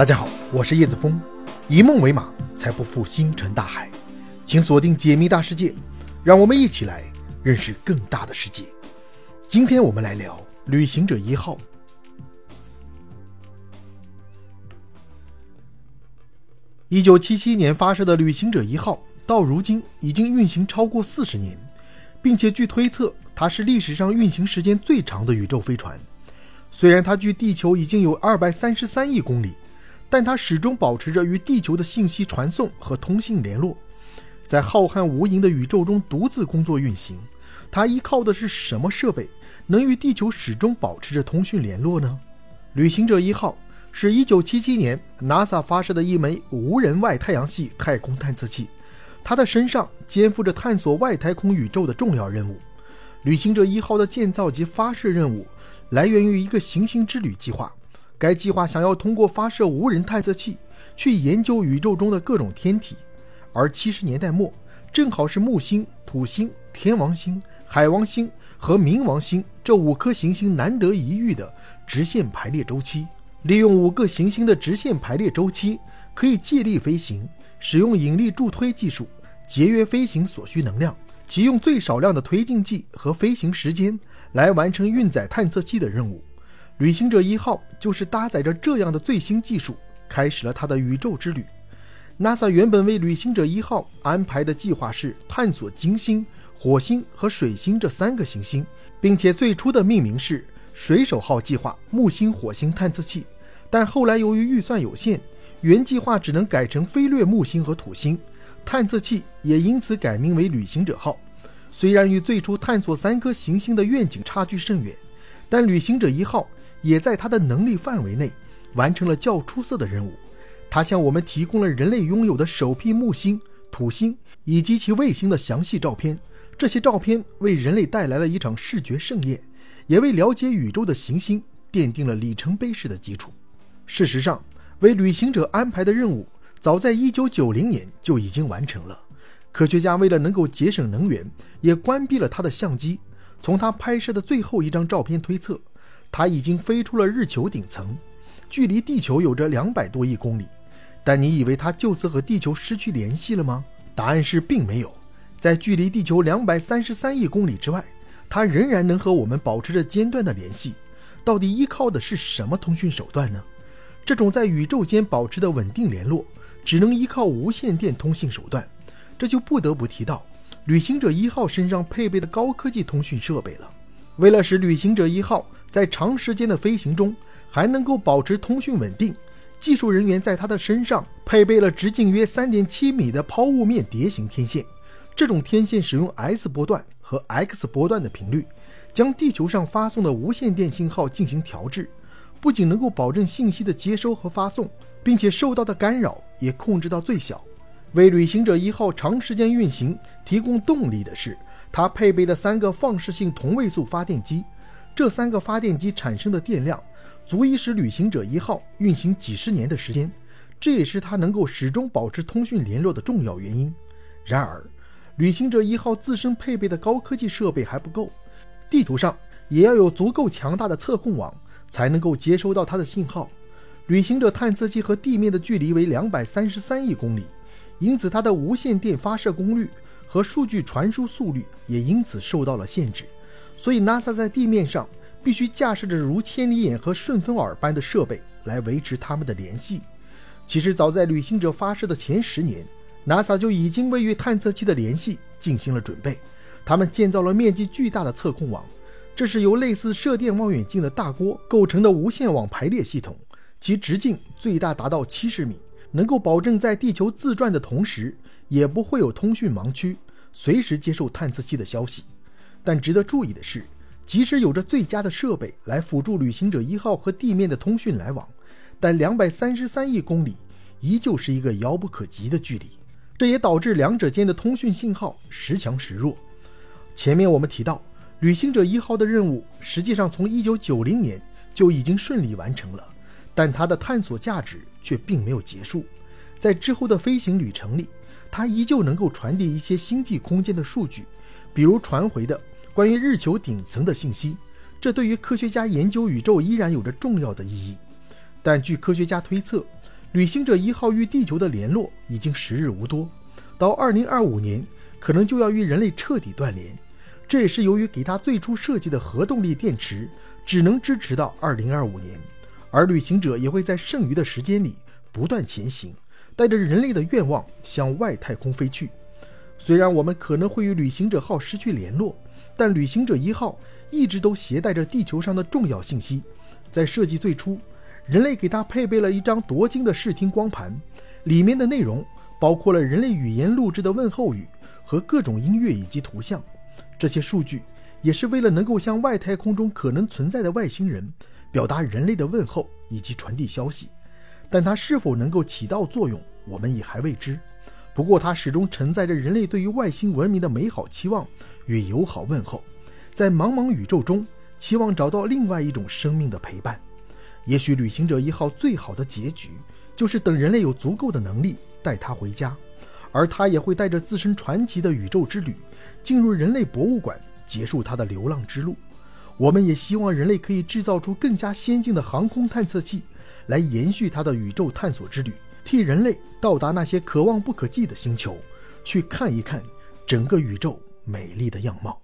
大家好，我是叶子峰，以梦为马，才不负星辰大海。请锁定解密大世界，让我们一起来认识更大的世界。今天我们来聊旅行者一号。一九七七年发射的旅行者一号，到如今已经运行超过四十年，并且据推测，它是历史上运行时间最长的宇宙飞船。虽然它距地球已经有二百三十三亿公里，但它始终保持着与地球的信息传送和通信联络。在浩瀚无垠的宇宙中独自工作运行，它依靠的是什么设备，能与地球始终保持着通讯联络呢？旅行者一号。是一九七七年 NASA 发射的一枚无人外太阳系太空探测器，它的身上肩负着探索外太空宇宙的重要任务。旅行者一号的建造及发射任务来源于一个行星之旅计划，该计划想要通过发射无人探测器去研究宇宙中的各种天体。而七十年代末，正好是木星、土星、天王星、海王星和冥王星这五颗行星难得一遇的直线排列周期。利用五个行星的直线排列周期，可以借力飞行，使用引力助推技术节约飞行所需能量，即用最少量的推进剂和飞行时间来完成运载探测器的任务。旅行者一号就是搭载着这样的最新技术，开始了它的宇宙之旅。NASA 原本为旅行者一号安排的计划是探索金星、火星和水星这三个行星，并且最初的命名是。水手号计划木星、火星探测器，但后来由于预算有限，原计划只能改成飞掠木星和土星，探测器也因此改名为旅行者号。虽然与最初探索三颗行星的愿景差距甚远，但旅行者一号也在它的能力范围内完成了较出色的任务。它向我们提供了人类拥有的首批木星、土星以及其卫星的详细照片，这些照片为人类带来了一场视觉盛宴。也为了解宇宙的行星奠定了里程碑式的基础。事实上，为旅行者安排的任务早在1990年就已经完成了。科学家为了能够节省能源，也关闭了他的相机。从他拍摄的最后一张照片推测，它已经飞出了日球顶层，距离地球有着两百多亿公里。但你以为它就此和地球失去联系了吗？答案是并没有。在距离地球两百三十三亿公里之外。它仍然能和我们保持着间断的联系，到底依靠的是什么通讯手段呢？这种在宇宙间保持的稳定联络，只能依靠无线电通信手段。这就不得不提到旅行者一号身上配备的高科技通讯设备了。为了使旅行者一号在长时间的飞行中还能够保持通讯稳定，技术人员在它的身上配备了直径约三点七米的抛物面碟形天线。这种天线使用 S 波段和 X 波段的频率，将地球上发送的无线电信号进行调制，不仅能够保证信息的接收和发送，并且受到的干扰也控制到最小。为旅行者一号长时间运行提供动力的是它配备的三个放射性同位素发电机。这三个发电机产生的电量足以使旅行者一号运行几十年的时间，这也是它能够始终保持通讯联络的重要原因。然而，旅行者一号自身配备的高科技设备还不够，地图上也要有足够强大的测控网才能够接收到它的信号。旅行者探测器和地面的距离为两百三十三亿公里，因此它的无线电发射功率和数据传输速率也因此受到了限制。所以，NASA 在地面上必须架设着如千里眼和顺风耳般的设备来维持他们的联系。其实，早在旅行者发射的前十年。NASA 就已经为与探测器的联系进行了准备，他们建造了面积巨大的测控网，这是由类似射电望远镜的大锅构成的无线网排列系统，其直径最大达到七十米，能够保证在地球自转的同时，也不会有通讯盲区，随时接受探测器的消息。但值得注意的是，即使有着最佳的设备来辅助旅行者一号和地面的通讯来往，但两百三十三亿公里依旧是一个遥不可及的距离。这也导致两者间的通讯信号时强时弱。前面我们提到，旅行者一号的任务实际上从1990年就已经顺利完成了，但它的探索价值却并没有结束。在之后的飞行旅程里，它依旧能够传递一些星际空间的数据，比如传回的关于日球顶层的信息。这对于科学家研究宇宙依然有着重要的意义。但据科学家推测，旅行者一号与地球的联络已经时日无多，到2025年可能就要与人类彻底断联。这也是由于给它最初设计的核动力电池只能支持到2025年，而旅行者也会在剩余的时间里不断前行，带着人类的愿望向外太空飞去。虽然我们可能会与旅行者号失去联络，但旅行者一号一直都携带着地球上的重要信息。在设计最初，人类给它配备了一张夺金的视听光盘，里面的内容包括了人类语言录制的问候语和各种音乐以及图像。这些数据也是为了能够向外太空中可能存在的外星人表达人类的问候以及传递消息。但它是否能够起到作用，我们也还未知。不过，它始终承载着人类对于外星文明的美好期望与友好问候，在茫茫宇宙中期望找到另外一种生命的陪伴。也许旅行者一号最好的结局，就是等人类有足够的能力带它回家，而它也会带着自身传奇的宇宙之旅，进入人类博物馆，结束它的流浪之路。我们也希望人类可以制造出更加先进的航空探测器，来延续它的宇宙探索之旅，替人类到达那些可望不可即的星球，去看一看整个宇宙美丽的样貌。